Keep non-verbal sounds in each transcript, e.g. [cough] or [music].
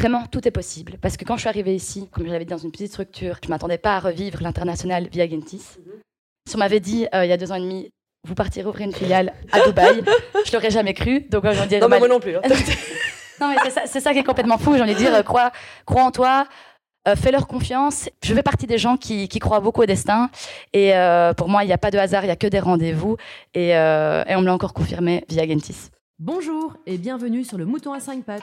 Vraiment, tout est possible. Parce que quand je suis arrivée ici, comme j'avais dit dans une petite structure, je ne m'attendais pas à revivre l'international via Gentis. Si on m'avait dit euh, il y a deux ans et demi, vous partirez ouvrir une filiale à Dubaï, [laughs] je l'aurais jamais cru. Donc j'en Non, mais moi non plus. hein. [laughs] non, mais c'est ça, c'est ça qui est complètement fou. J'ai envie de dire, euh, crois, crois en toi, euh, fais-leur confiance. Je fais partie des gens qui, qui croient beaucoup au destin. Et euh, pour moi, il n'y a pas de hasard, il n'y a que des rendez-vous. Et, euh, et on me l'a encore confirmé via Gentis. Bonjour et bienvenue sur le Mouton à 5 pattes,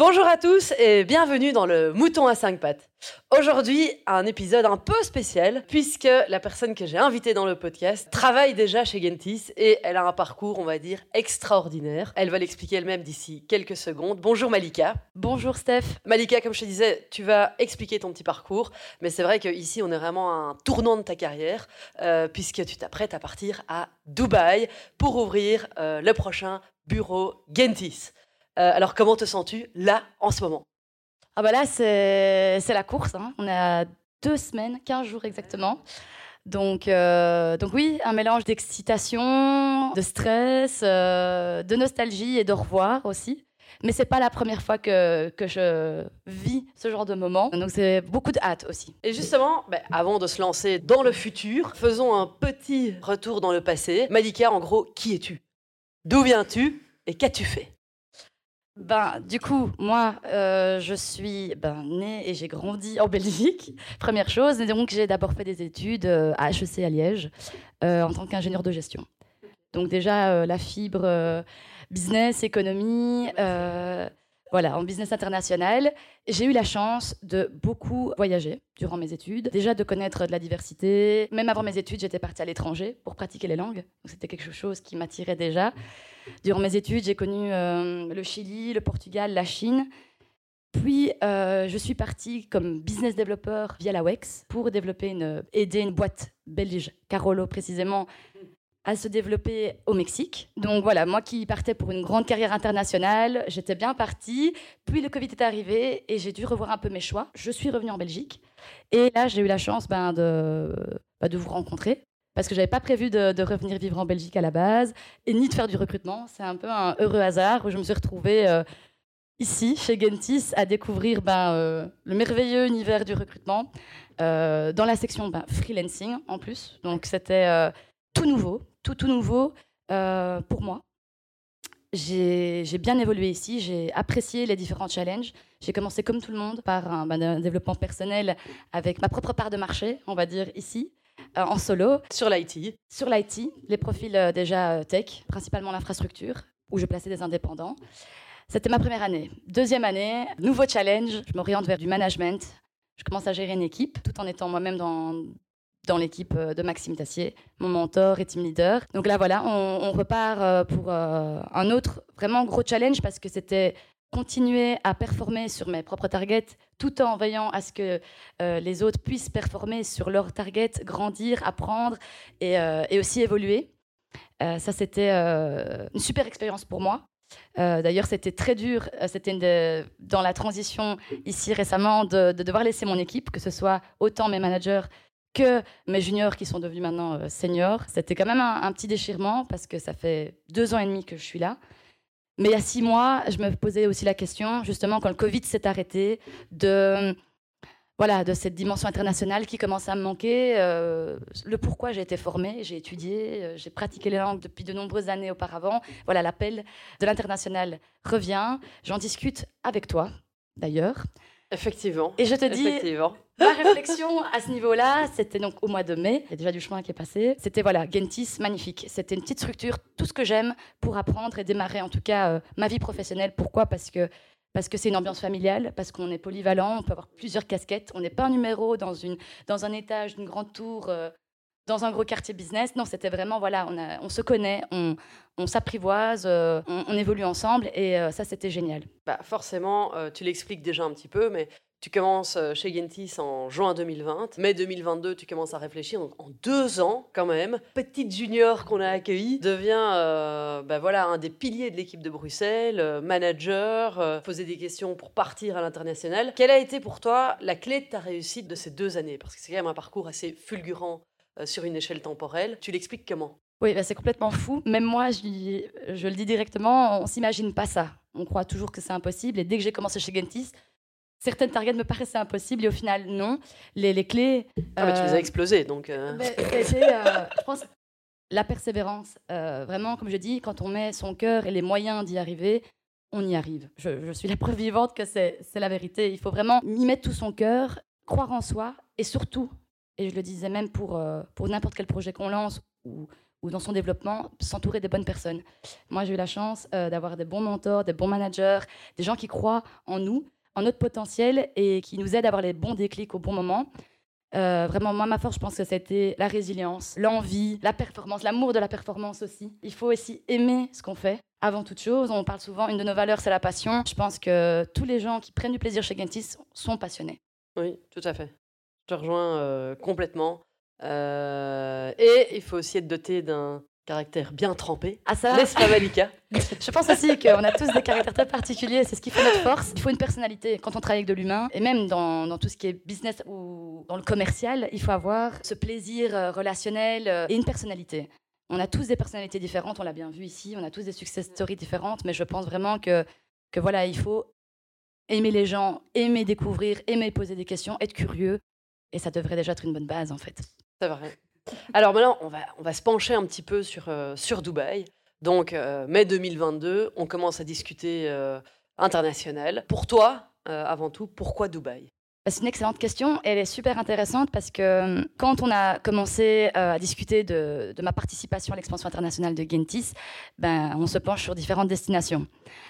Bonjour à tous et bienvenue dans le Mouton à 5 pattes. Aujourd'hui, un épisode un peu spécial puisque la personne que j'ai invitée dans le podcast travaille déjà chez Gentis et elle a un parcours, on va dire, extraordinaire. Elle va l'expliquer elle-même d'ici quelques secondes. Bonjour Malika. Bonjour Steph. Malika, comme je te disais, tu vas expliquer ton petit parcours, mais c'est vrai qu'ici, on est vraiment à un tournant de ta carrière, euh, puisque tu t'apprêtes à partir à Dubaï pour ouvrir euh, le prochain bureau Gentis. Euh, alors, comment te sens-tu là, en ce moment? Ah bah là, c'est la course. hein. On est à deux semaines, 15 jours exactement. Donc, euh, donc oui, un mélange d'excitation, de stress, euh, de nostalgie et de revoir aussi. Mais c'est pas la première fois que, que je vis ce genre de moment. Donc c'est beaucoup de hâte aussi. Et justement, ben, avant de se lancer dans le futur, faisons un petit retour dans le passé. Malika, en gros, qui es-tu? D'où viens-tu? Et qu'as-tu fait? Ben, du coup, moi, euh, je suis ben, née et j'ai grandi en Belgique, [laughs] première chose. Et donc, j'ai d'abord fait des études euh, à HEC à Liège euh, en tant qu'ingénieur de gestion. Donc, déjà, la fibre business, économie, voilà, en business international. J'ai eu la chance de beaucoup voyager durant mes études, déjà de connaître de la diversité. Même avant mes études, j'étais partie à l'étranger pour pratiquer les langues. C'était quelque chose qui m'attirait déjà. Durant mes études, j'ai connu euh, le Chili, le Portugal, la Chine. Puis, euh, je suis partie comme business developer via la WEX pour développer une, aider une boîte belge, Carolo précisément, à se développer au Mexique. Donc voilà, moi qui partais pour une grande carrière internationale, j'étais bien partie. Puis le Covid est arrivé et j'ai dû revoir un peu mes choix. Je suis revenue en Belgique et là j'ai eu la chance ben, de, bah, de vous rencontrer parce que j'avais pas prévu de, revenir vivre en Belgique à la base et ni de faire du recrutement. C'est un peu un heureux hasard où je me suis retrouvée euh, ici, chez Gentis, à découvrir ben, euh, le merveilleux univers du recrutement euh, dans la section ben, freelancing en plus. Donc c'était tout nouveau, tout tout nouveau euh, pour moi. J'ai j'ai bien évolué ici, j'ai apprécié les différents challenges. J'ai commencé comme tout le monde par un, ben, un développement personnel avec ma propre part de marché, on va dire ici, euh, en solo. Sur l'IT. Sur l'IT, les profils euh, déjà tech, principalement l'infrastructure, où je plaçais des indépendants. C'était ma première année. Deuxième année, nouveau challenge, je m'oriente vers du management. Je commence à gérer une équipe, tout en étant moi-même dans, dans l'équipe euh, de Maxime Tassier, mon mentor et team leader. Donc là, voilà, on, repart euh, pour euh, un autre vraiment gros challenge parce que c'était continuer à performer sur mes propres targets tout en veillant à ce que les autres puissent performer sur leurs targets, grandir, apprendre et, aussi évoluer. Ça, c'était une super expérience pour moi. D'ailleurs, c'était très dur. C'était dans la transition ici récemment de devoir laisser mon équipe, que ce soit autant mes managers que mes juniors qui sont devenus maintenant euh, seniors. C'était quand même un, un petit déchirement parce que ça fait deux ans et demi que je suis là. Mais il y a six mois, je me posais aussi la question, justement, quand le Covid s'est arrêté, de, voilà, de cette dimension internationale qui commençait à me manquer, euh, le pourquoi j'ai été formée, j'ai étudié, euh, j'ai pratiqué les langues depuis de nombreuses années auparavant. Voilà, l'appel de l'international revient. J'en discute avec toi, d'ailleurs. Effectivement. Et je te dis, Effectivement. [laughs] Ma réflexion à ce niveau-là, c'était donc au mois de mai. Il y a déjà du chemin qui est passé. C'était voilà, Gentis, magnifique. C'était une petite structure, tout ce que j'aime pour apprendre et démarrer en tout cas euh, ma vie professionnelle. Pourquoi? Parce que parce que c'est une ambiance familiale, parce qu'on est polyvalent, on peut avoir plusieurs casquettes. On n'est pas un numéro dans, une, dans un étage d'une grande tour euh, dans un gros quartier business. Non, c'était vraiment, voilà, on, se connaît, on, s'apprivoise, euh, on, évolue ensemble et ça, c'était génial. Bah, forcément, tu l'expliques déjà un petit peu, mais tu commences euh, chez Gentis en juin 2020. Mai 2022, tu commences à réfléchir. Donc, en deux ans, quand même, petite junior qu'on a accueillie devient bah, voilà, un des piliers de l'équipe de Bruxelles, euh, manager, poser des questions pour partir à l'international. Quelle a été pour toi la clé de ta réussite de ces deux années? Parce que c'est quand même un parcours assez fulgurant sur une échelle temporelle. Tu l'expliques comment? Oui, bah, c'est complètement fou. Même moi, je, je le dis directement, on s'imagine pas ça. On croit toujours que c'est impossible. Et dès que j'ai commencé chez Gentis, certaines targets me paraissaient impossibles et au final, non. Les, les clés. Ah, mais tu les euh, as explosés, donc... euh, euh, je pense, la persévérance. Euh, vraiment, comme je dis, quand on met son cœur et les moyens d'y arriver, on y arrive. Je, je suis la preuve vivante que c'est c'est la vérité. Il faut vraiment y mettre tout son cœur, croire en soi et surtout, et je le disais même pour, euh, pour n'importe quel projet qu'on lance ou, ou dans son développement, s'entourer des bonnes personnes. Moi, j'ai eu la chance euh, d'avoir des bons mentors, des bons managers, des gens qui croient en nous, en notre potentiel et qui nous aident à avoir les bons déclics au bon moment. Euh, vraiment, moi, ma force, je pense que c'était la résilience, l'envie, la performance, l'amour de la performance aussi. Il faut aussi aimer ce qu'on fait. Avant toute chose, on parle souvent, une de nos valeurs, c'est la passion. Je pense que tous les gens qui prennent du plaisir chez Gentis sont passionnés. Oui, tout à fait. Je te rejoins euh, complètement. Euh, et il faut aussi être doté d'un caractère bien trempé. À ça, pas, Malika [laughs] je pense aussi qu'on a tous des caractères très particuliers. C'est ce qui fait notre force. Il faut une personnalité quand on travaille avec de l'humain. Et même dans, dans tout ce qui est business ou dans le commercial, il faut avoir ce plaisir euh, relationnel euh, et une personnalité. On a tous des personnalités différentes, on l'a bien vu ici, on a tous des success stories différentes, mais je pense vraiment que, que voilà, il faut aimer les gens, aimer découvrir, aimer poser des questions, être curieux, et ça devrait déjà être une bonne base en fait. C'est vrai. Alors maintenant, on va, on va se pencher un petit peu sur, euh, sur Dubaï. Donc, euh, mai 2022, on commence à discuter euh, international. Pour toi, avant tout, pourquoi Dubaï? C'est une excellente question. Elle est super intéressante parce que euh, quand on a commencé euh, à discuter de, ma participation à l'expansion internationale de Gentis, ben, on se penche sur différentes destinations.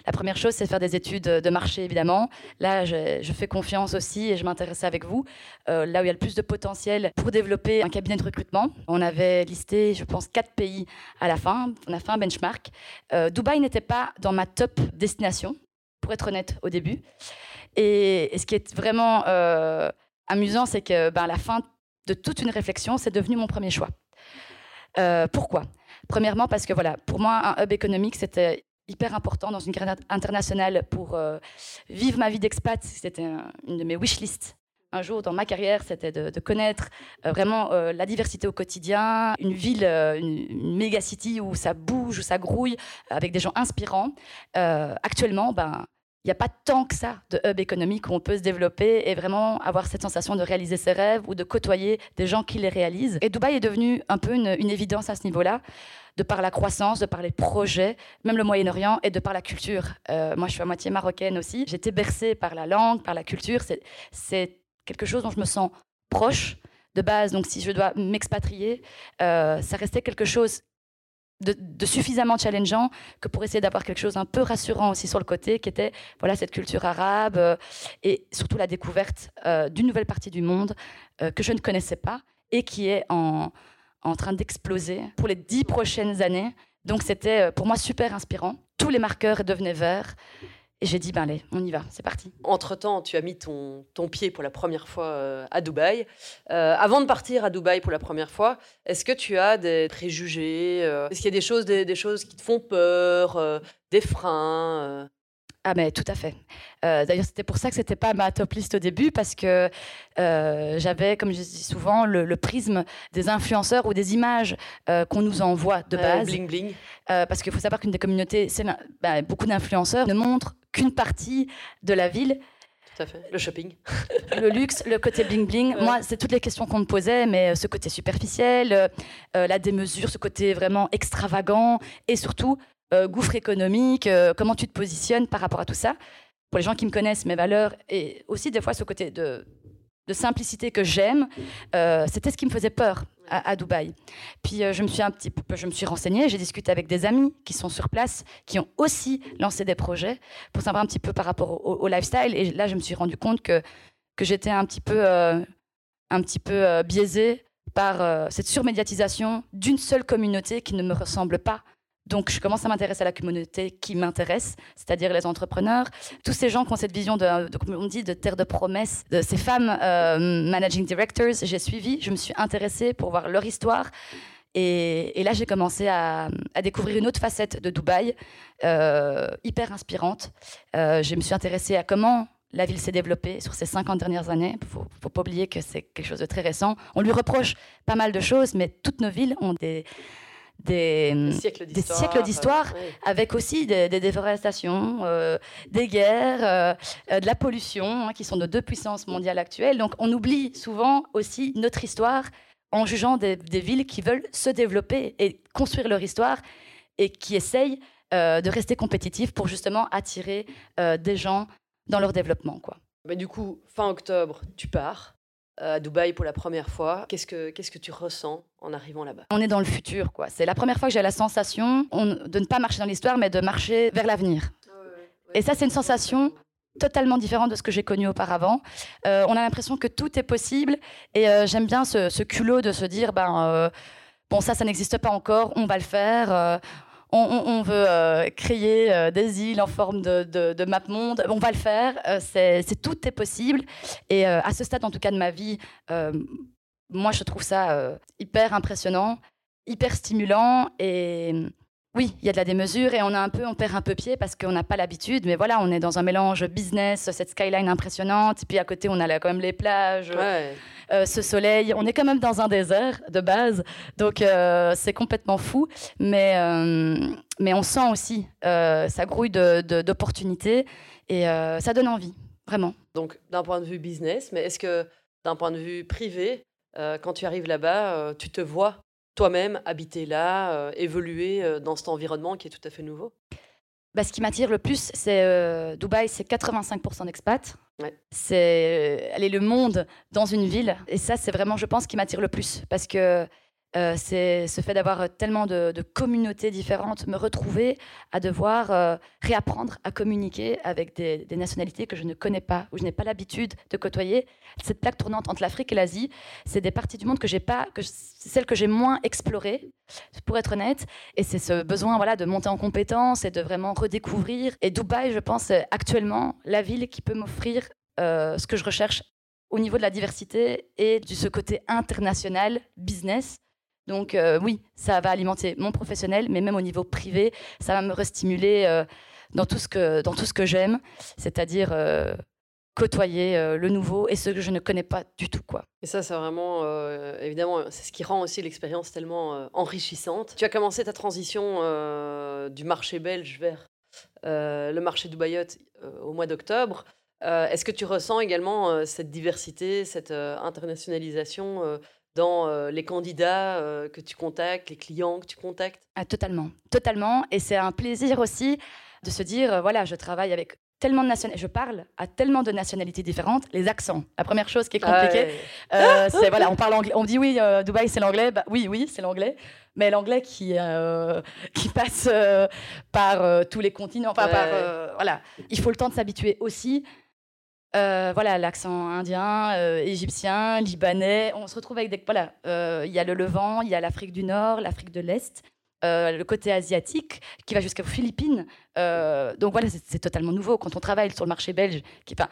La première chose, c'est de faire des études de marché, évidemment. Là, je, fais confiance aussi et je m'intéressais avec vous. euh, là où il y a le plus de potentiel pour développer un cabinet de recrutement. On avait listé, je pense, quatre pays à la fin. On a fait un benchmark. Dubaï n'était pas dans ma top destination, être honnête, au début. Et, ce qui est vraiment euh, amusant, c'est que ben, la fin de toute une réflexion, c'est devenu mon premier choix. Euh, pourquoi? Premièrement, parce que voilà, pour moi, un hub économique, c'était hyper important dans une carrière internationale pour euh, vivre ma vie d'expat. C'était un- une de mes wish lists. Un jour dans ma carrière, c'était de, connaître vraiment la diversité au quotidien, une ville, une, une méga city où ça bouge, où ça grouille, avec des gens inspirants. Actuellement, ben, il n'y a pas tant que ça de hub économique où on peut se développer et vraiment avoir cette sensation de réaliser ses rêves ou de côtoyer des gens qui les réalisent. Et Dubaï est devenu un peu une, évidence à ce niveau-là, de par la croissance, de par les projets, même le Moyen-Orient et de par la culture. Euh, moi, je suis à moitié marocaine aussi. J'ai été bercée par la langue, par la culture. C'est- C'est quelque chose dont je me sens proche de base. Donc, si je dois m'expatrier, euh, ça restait quelque chose de, de suffisamment challengeant que pour essayer d'avoir quelque chose un peu rassurant aussi sur le côté, qui était voilà cette culture arabe euh, et surtout la découverte euh, d'une nouvelle partie du monde euh, que je ne connaissais pas et qui est en, en train d'exploser pour les dix prochaines années. Donc c'était pour moi super inspirant. Tous les marqueurs devenaient verts et j'ai dit ben allez, on y va, c'est parti. Entre-temps, tu as mis ton, pied pour la première fois euh, à Dubaï. Euh, avant de partir à Dubaï pour la première fois, est-ce que tu as des préjugés euh, Est-ce qu'il y a des choses, des, choses qui te font peur, des freins Ah mais tout à fait. Euh, D'ailleurs, c'était pour ça que c'était pas ma top liste au début parce que euh, j'avais, comme je dis souvent, le, le prisme des influenceurs ou des images euh, qu'on nous envoie de base. Bling bling. Parce qu'il faut savoir qu'une des communautés, bah, beaucoup d'influenceurs ne montrent qu'une partie de la ville, Tout à fait. Le shopping. [laughs] le luxe, le côté bling bling. Ouais. Moi, c'est toutes les questions qu'on me posait, mais ce côté superficiel, la démesure, ce côté vraiment extravagant, et surtout euh, gouffre économique. euh, comment tu te positionnes par rapport à tout ça Pour les gens qui me connaissent, mes valeurs, et aussi des fois ce côté de simplicité que j'aime, euh, c'était ce qui me faisait peur à, Dubaï. Puis je me suis un petit peu, je me suis renseignée, j'ai discuté avec des amis qui sont sur place, qui ont aussi lancé des projets pour savoir un petit peu par rapport au, lifestyle. Et là, je me suis rendu compte que que j'étais un petit peu, un petit peu biaisée par cette surmédiatisation d'une seule communauté qui ne me ressemble pas. Donc, je commence à m'intéresser à la communauté qui m'intéresse, c'est-à-dire les entrepreneurs, tous ces gens qui ont cette vision de, comme on dit, de terre de promesses, de ces femmes managing directors. J'ai suivi, je me suis intéressée pour voir leur histoire. Et, là, j'ai commencé à, découvrir une autre facette de Dubaï, hyper inspirante. je me suis intéressée à comment la ville s'est développée sur ces 50 dernières années. Il ne faut, pas oublier que c'est quelque chose de très récent. On lui reproche pas mal de choses, mais toutes nos villes ont des, des, siècles d'histoire, avec aussi des, déforestations, euh, des guerres, euh, euh, de la pollution, hein, qui sont nos deux puissances mondiales actuelles. Donc on oublie souvent aussi notre histoire en jugeant des, villes qui veulent se développer et construire leur histoire et qui essayent de rester compétitifs pour justement attirer des gens dans leur développement. Quoi. Mais du coup, fin octobre, tu pars euh, à Dubaï pour la première fois. Qu'est-ce que, qu'est-ce que tu ressens en arrivant là-bas? On est dans le futur, quoi. C'est la première fois que j'ai la sensation de ne pas marcher dans l'histoire, mais de marcher vers l'avenir. Et ça, c'est une sensation totalement différente de ce que j'ai connu auparavant. Euh, on a l'impression que tout est possible, et euh, j'aime bien ce, ce, culot de se dire, ben, bon, ça, ça n'existe pas encore, on va le faire on, veut euh, créer euh, des îles en forme de, de, map monde, on va le faire, euh, c'est, tout est possible. Et à ce stade, en tout cas de ma vie, moi je trouve ça hyper impressionnant, hyper stimulant et oui, il y a de la démesure et on a un peu, on perd un peu pied parce qu'on n'a pas l'habitude. Mais voilà, on est dans un mélange business, cette skyline impressionnante. puis à côté, on a quand même les plages, euh, ce soleil. On est quand même dans un désert de base, donc euh, c'est complètement fou. Mais euh, mais on sent aussi ça grouille d'opportunités et ça donne envie, vraiment. Donc d'un point de vue business, mais est-ce que d'un point de vue privé, quand tu arrives là-bas, tu te vois toi-même habiter là, euh, évoluer euh, dans cet environnement qui est tout à fait nouveau? Bah, Ce qui m'attire le plus, c'est euh, Dubaï, c'est 85% d'expats. C'est aller le monde dans une ville. Et ça, c'est vraiment, je pense, qui m'attire le plus. Parce que euh, c'est ce fait d'avoir tellement de, communautés différentes, me retrouver à devoir euh, réapprendre à communiquer avec des, nationalités que je ne connais pas, où je n'ai pas l'habitude de côtoyer. Cette plaque tournante entre l'Afrique et l'Asie, c'est des parties du monde que j'ai pas, que celles que j'ai moins explorées, pour être honnête. Et c'est ce besoin voilà de monter en compétence et de vraiment redécouvrir. Et Dubaï, je pense, est actuellement la ville qui peut m'offrir euh, ce que je recherche au niveau de la diversité et de ce côté international, business, donc euh, oui, ça va alimenter mon professionnel, mais même au niveau privé, ça va me restimuler euh, dans tout ce que, ce que j'aime, c'est-à-dire euh, côtoyer le nouveau et ce que je ne connais pas du tout. Et ça, c'est vraiment, évidemment, c'est ce qui rend aussi l'expérience tellement enrichissante. Tu as commencé ta transition du marché belge vers le marché du Bayot au mois d'octobre. Est-ce que tu ressens également cette diversité, cette internationalisation dans euh, les candidats euh, que tu contactes, les clients que tu contactes? Ah, Totalement, totalement. Et c'est un plaisir aussi de se dire, euh, voilà, je travaille avec tellement de nationalités, je parle à tellement de nationalités différentes, les accents. La première chose qui est compliquée, [laughs] c'est voilà, on parle anglais, on dit oui, Dubaï c'est l'anglais, bah, oui, oui, c'est l'anglais, mais l'anglais qui [laughs] qui passe par tous les continents, enfin par voilà, il faut le temps de s'habituer aussi. Euh, voilà, l'accent indien, euh, égyptien, libanais. On se retrouve avec des. Voilà, euh, il y a le Levant, il y a l'Afrique du Nord, l'Afrique de l'Est, le côté asiatique qui va jusqu'aux Philippines. donc voilà, c'est totalement nouveau. Quand on travaille sur le marché belge, qui pas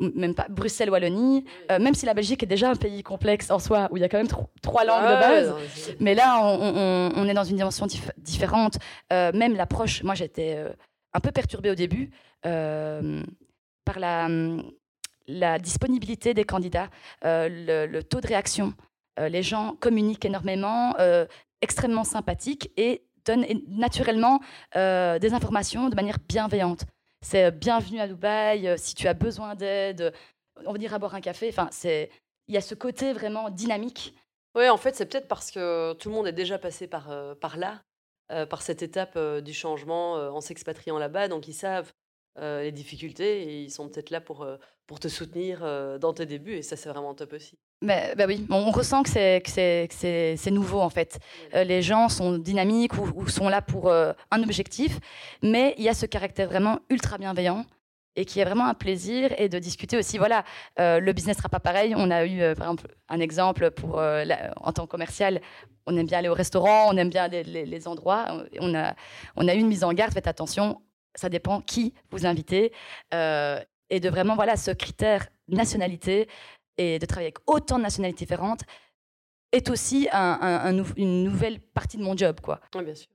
même pas Bruxelles, Wallonie, même si la Belgique est déjà un pays complexe en soi, où il y a quand même trois langues de base, mais là, on, est dans une dimension différente. même l'approche, moi j'étais un peu perturbée au début par la, hum, la disponibilité des candidats, euh, le, taux de réaction. Euh, les gens communiquent énormément, euh, extrêmement sympathiques et donnent naturellement des informations de manière bienveillante. C'est bienvenue à Dubaï, si tu as besoin d'aide, on va dire à boire un café. Enfin, il y a ce côté vraiment dynamique. Oui, en fait, c'est peut-être parce que tout le monde est déjà passé par, par là, par cette étape du changement en s'expatriant là-bas. Donc, ils savent les difficultés et ils sont peut-être là pour, euh, pour te soutenir euh, dans tes débuts et ça c'est vraiment top aussi. Mais, bah oui, on ressent que c'est nouveau en fait. les gens sont dynamiques ou, sont là pour un objectif, mais il y a ce caractère vraiment ultra bienveillant et qui est vraiment un plaisir et de discuter aussi. Voilà, euh, le business sera pas pareil. On a eu, euh, par exemple, un exemple pour euh, en tant que commercial. On aime bien aller au restaurant, on aime bien les, endroits. On a, on a eu une mise en garde. Faites attention, ça dépend qui vous invitez et de vraiment voilà ce critère nationalité et de travailler avec autant de nationalités différentes est aussi une nouvelle partie de mon job, quoi. Oui, bien sûr.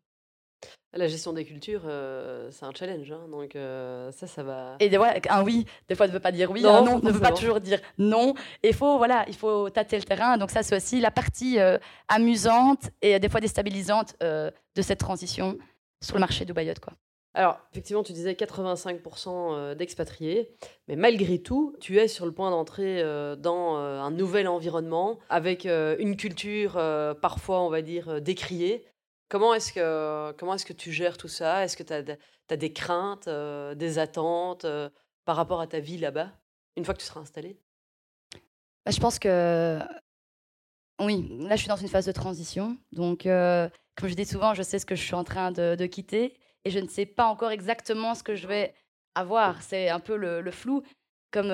La gestion des cultures, euh, c'est un challenge, hein, donc euh, ça, ça va. Et fois, un oui, des fois, ne veut pas dire oui, non, un non ne veut pas toujours dire non. il faut, voilà, il faut tâter le terrain. Donc ça, c'est aussi la partie euh, amusante et des fois déstabilisante de cette transition sur le marché Dubaïot, quoi. Alors, effectivement, tu disais 85% d'expatriés, mais malgré tout, tu es sur le point d'entrer dans un nouvel environnement avec une culture parfois, on va dire, décriée. Comment est-ce que, comment est que tu gères tout ça? Est-ce que tu as, des craintes, euh, des attentes euh, par rapport à ta vie là-bas, une fois que tu seras installé? Bah, Je pense que oui, là je suis dans une phase de transition. Donc, euh, comme je dis souvent, je sais ce que je suis en train de, quitter et je ne sais pas encore exactement ce que je vais avoir. C'est un peu le, flou. Comme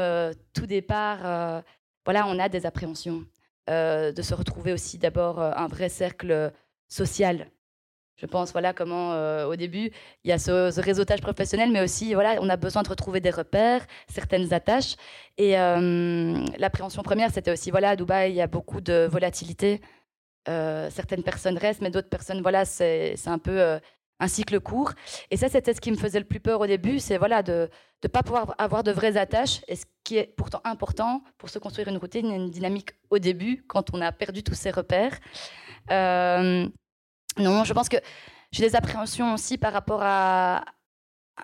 tout départ, voilà, on a des appréhensions. de se retrouver aussi d'abord un vrai cercle social je pense, voilà comment euh, au début, il y a ce, réseautage professionnel, mais aussi, voilà, on a besoin de retrouver des repères, certaines attaches. Et euh, l'appréhension première, c'était aussi, voilà, à Dubaï, il y a beaucoup de volatilité. Euh, certaines personnes restent, mais d'autres personnes, voilà, c'est un peu un cycle court. Et ça, c'était ce qui me faisait le plus peur au début, c'est voilà, de ne pas pouvoir avoir de vraies attaches, et ce qui est pourtant important pour se construire une routine, une dynamique au début, quand on a perdu tous ces repères. Non, je pense que j'ai des appréhensions aussi par rapport à,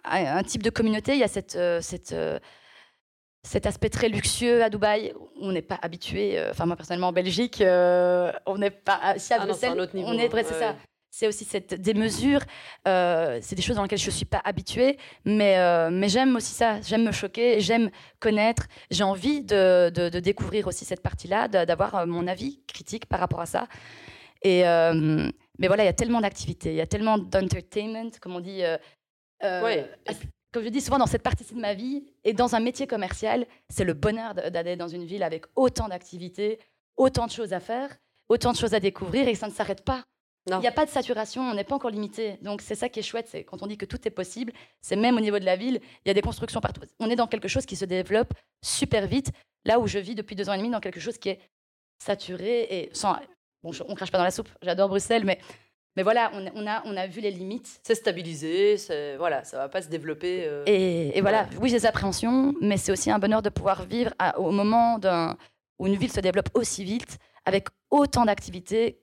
un type de communauté. Il y a cette, euh, cette, euh, cet aspect très luxueux à Dubaï. On n'est pas habitué. Euh, enfin, moi personnellement en Belgique, on n'est pas. Si à ah Bruxelles, un autre niveau, on est. Hein. c'est ça. C'est aussi cette démesure. c'est des choses dans lesquelles je ne suis pas habituée, mais, mais j'aime aussi ça. J'aime me choquer, j'aime connaître. J'ai envie de, de, de, découvrir aussi cette partie-là, d'avoir mon avis critique par rapport à ça. Et, mais voilà, il y a tellement d'activités, il y a tellement d'entertainment, comme on dit. Euh, euh, comme je dis souvent, dans cette partie de ma vie et dans un métier commercial, c'est le bonheur d'aller dans une ville avec autant d'activités, autant de choses à faire, autant de choses à découvrir et ça ne s'arrête pas. Il n'y a pas de saturation, on n'est pas encore limité. Donc c'est ça qui est chouette, c'est quand on dit que tout est possible, c'est même au niveau de la ville, il y a des constructions partout. On est dans quelque chose qui se développe super vite, là où je vis depuis deux ans et demi, dans quelque chose qui est saturé et sans Bon, on crache pas dans la soupe, j'adore Bruxelles, mais, mais voilà, on, on, a, on a vu les limites. C'est stabilisé, voilà, ça va pas se développer. Euh, et, et, voilà, oui, j'ai des appréhensions, mais c'est aussi un bonheur de pouvoir vivre au moment où une ville se développe aussi vite, avec autant d'activités,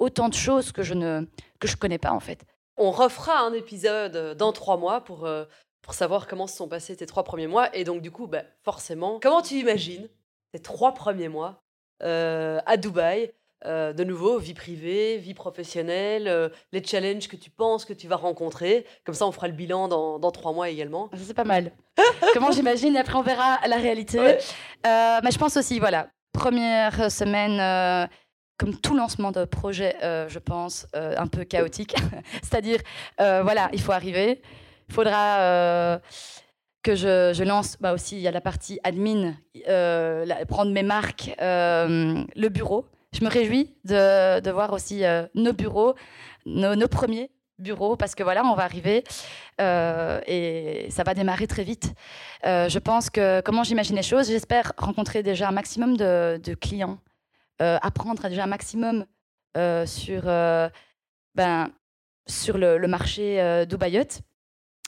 autant de choses que je ne que je connais pas en fait. On refera un épisode dans trois mois pour, euh, pour savoir comment se sont passés tes trois premiers mois. Et donc, du coup, bah, forcément, comment tu imagines tes trois premiers mois euh, à Dubaï euh, de nouveau, vie privée, vie professionnelle, euh, les challenges que tu penses que tu vas rencontrer? Comme ça, on fera le bilan dans, trois mois également. C'est pas mal. [laughs] Comment j'imagine, et après on verra la réalité. Euh, mais je pense aussi, voilà, première semaine, comme tout lancement de projet, je pense, un peu chaotique. [laughs] C'est-à-dire, voilà, il faut arriver. Il faudra que je, lance, bah aussi, il y a la partie admin, prendre mes marques, le bureau je me réjouis de, voir aussi euh, nos bureaux, nos, premiers bureaux, parce que voilà, on va arriver euh, et ça va démarrer très vite. Euh, je pense que comment j'imagine les choses, j'espère rencontrer déjà un maximum de, clients, apprendre déjà un maximum sur, ben, sur le, le marché Dubaïot.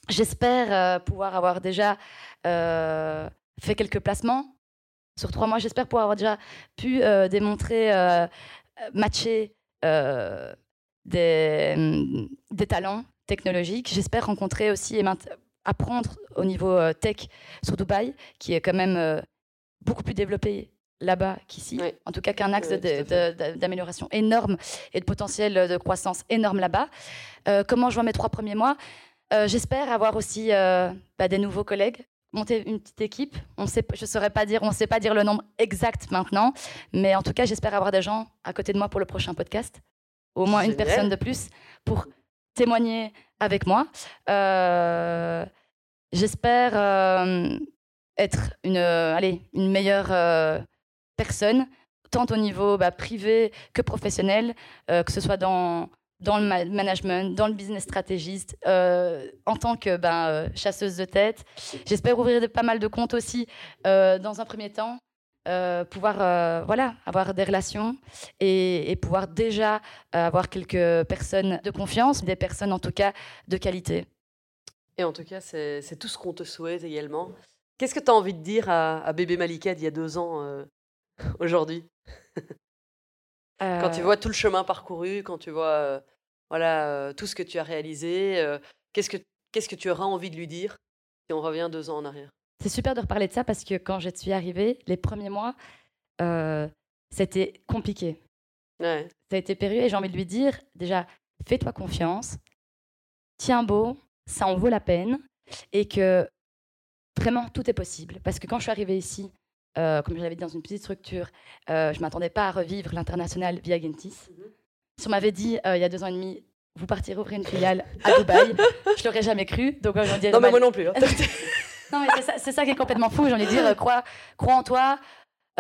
J'espère pouvoir avoir déjà fait quelques placements sur trois mois. J'espère pouvoir avoir déjà pu euh, démontrer, euh, matcher euh, des, mm, des, talents technologiques. J'espère rencontrer aussi et apprendre au niveau tech sur Dubaï, qui est quand même beaucoup plus développé là-bas qu'ici. En tout cas, qu'un axe d'amélioration énorme et de potentiel de croissance énorme là-bas. comment je vois mes trois premiers mois? J'espère avoir aussi bah, des nouveaux collègues monter une petite équipe. On sait, je saurais pas dire, on ne sait pas dire le nombre exact maintenant, mais en tout cas, j'espère avoir des gens à côté de moi pour le prochain podcast, au moins une personne de plus pour témoigner avec moi. Euh, j'espère être une, allez, une meilleure personne, tant au niveau bah, privé que professionnel, que ce soit dans dans le management, dans le business stratégiste, euh, en tant que ben, euh, chasseuse de tête. J'espère ouvrir pas mal de comptes aussi euh, dans un premier temps. pouvoir voilà avoir des relations et, pouvoir déjà avoir quelques personnes de confiance, des personnes en tout cas de qualité. Et en tout cas, c'est tout ce qu'on te souhaite également. Qu'est-ce que tu as envie de dire à, à bébé Malika d'il y a deux ans aujourd'hui? Quand tu vois tout le chemin parcouru, quand tu vois voilà, tout ce que tu as réalisé. qu'est-ce, que, qu'est-ce que tu auras envie de lui dire si on revient deux ans en arrière? C'est super de reparler de ça parce que quand je suis arrivée, les premiers mois, c'était compliqué. Ça a été périlleux et j'ai envie de lui dire déjà, fais-toi confiance, tiens beau, ça en vaut la peine et que vraiment tout est possible. Parce que quand je suis arrivée ici, comme je l'avais dit dans une petite structure, je ne m'attendais pas à revivre l'international via Gentis. Mmh si on m'avait dit euh, il y a deux ans et demi, vous partirez ouvrir une filiale à Dubaï, [laughs] je l'aurais jamais cru. Donc, euh, non, mais moi non plus. Hein. [laughs] non, mais c'est ça, qui est complètement fou. J'ai envie de dire, euh, crois, crois en toi.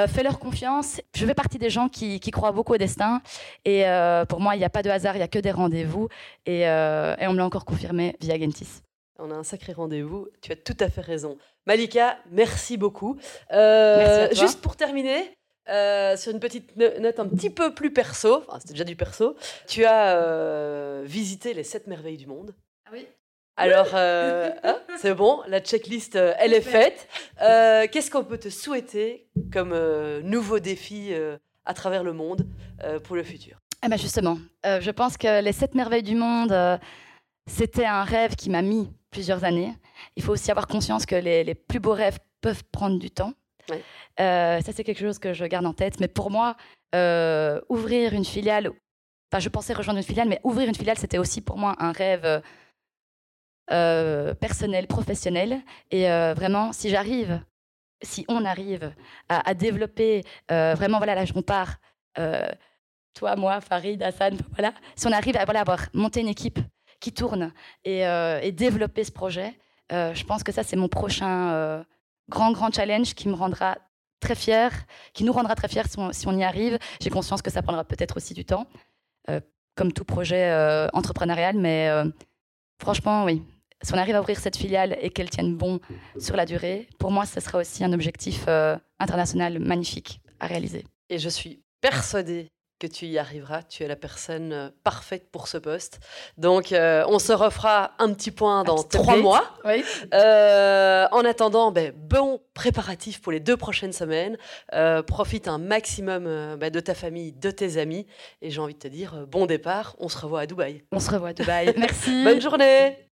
fais-leur confiance. Je fais partie des gens qui, croient beaucoup au destin. Et pour moi, il n'y a pas de hasard, il n'y a que des rendez-vous. Et, et on me l'a encore confirmé via Gentis. On a un sacré rendez-vous. Tu as tout à fait raison. Malika, merci beaucoup. merci juste pour terminer, euh, sur une petite note un petit peu plus perso, enfin, c'était déjà du perso, tu as euh, visité les sept merveilles du monde. Ah oui. Alors, euh, [laughs] hein, c'est bon, la checklist, elle est faite. Qu'est-ce qu'on peut te souhaiter comme nouveau défi à travers le monde pour le futur? Ah bah Justement, je pense que les sept merveilles du monde, c'était un rêve qui m'a mis plusieurs années. Il faut aussi avoir conscience que les, les plus beaux rêves peuvent prendre du temps. Euh, ça, c'est quelque chose que je garde en tête. Mais pour moi, euh, ouvrir une filiale, enfin, je pensais rejoindre une filiale, mais ouvrir une filiale, c'était aussi pour moi un rêve euh, personnel, professionnel. Et vraiment, si j'arrive, si on arrive à, développer, vraiment, voilà, là, je compare, toi, moi, Farid, Hassan, voilà, si on arrive à voilà, avoir monté une équipe qui tourne et, et développer ce projet, je pense que ça, c'est mon prochain grand, grand challenge qui me rendra très fière, qui nous rendra très fiers si on, y arrive. J'ai conscience que ça prendra peut-être aussi du temps, euh, comme tout projet euh, entrepreneurial, mais euh, franchement, oui. Si on arrive à ouvrir cette filiale et qu'elle tienne bon sur la durée, pour moi, ce sera aussi un objectif international magnifique à réaliser. Et je suis persuadée que tu y arriveras. Tu es la personne euh, parfaite pour ce poste. Donc, euh, on se refera un petit point dans trois mois. Euh, en attendant, ben, bon préparatif pour les deux prochaines semaines. profite un maximum ben, de ta famille, de tes amis. Et j'ai envie de te dire, bon départ. On se revoit à Dubaï. On se revoit à Dubaï. [laughs] Merci. Bonne journée.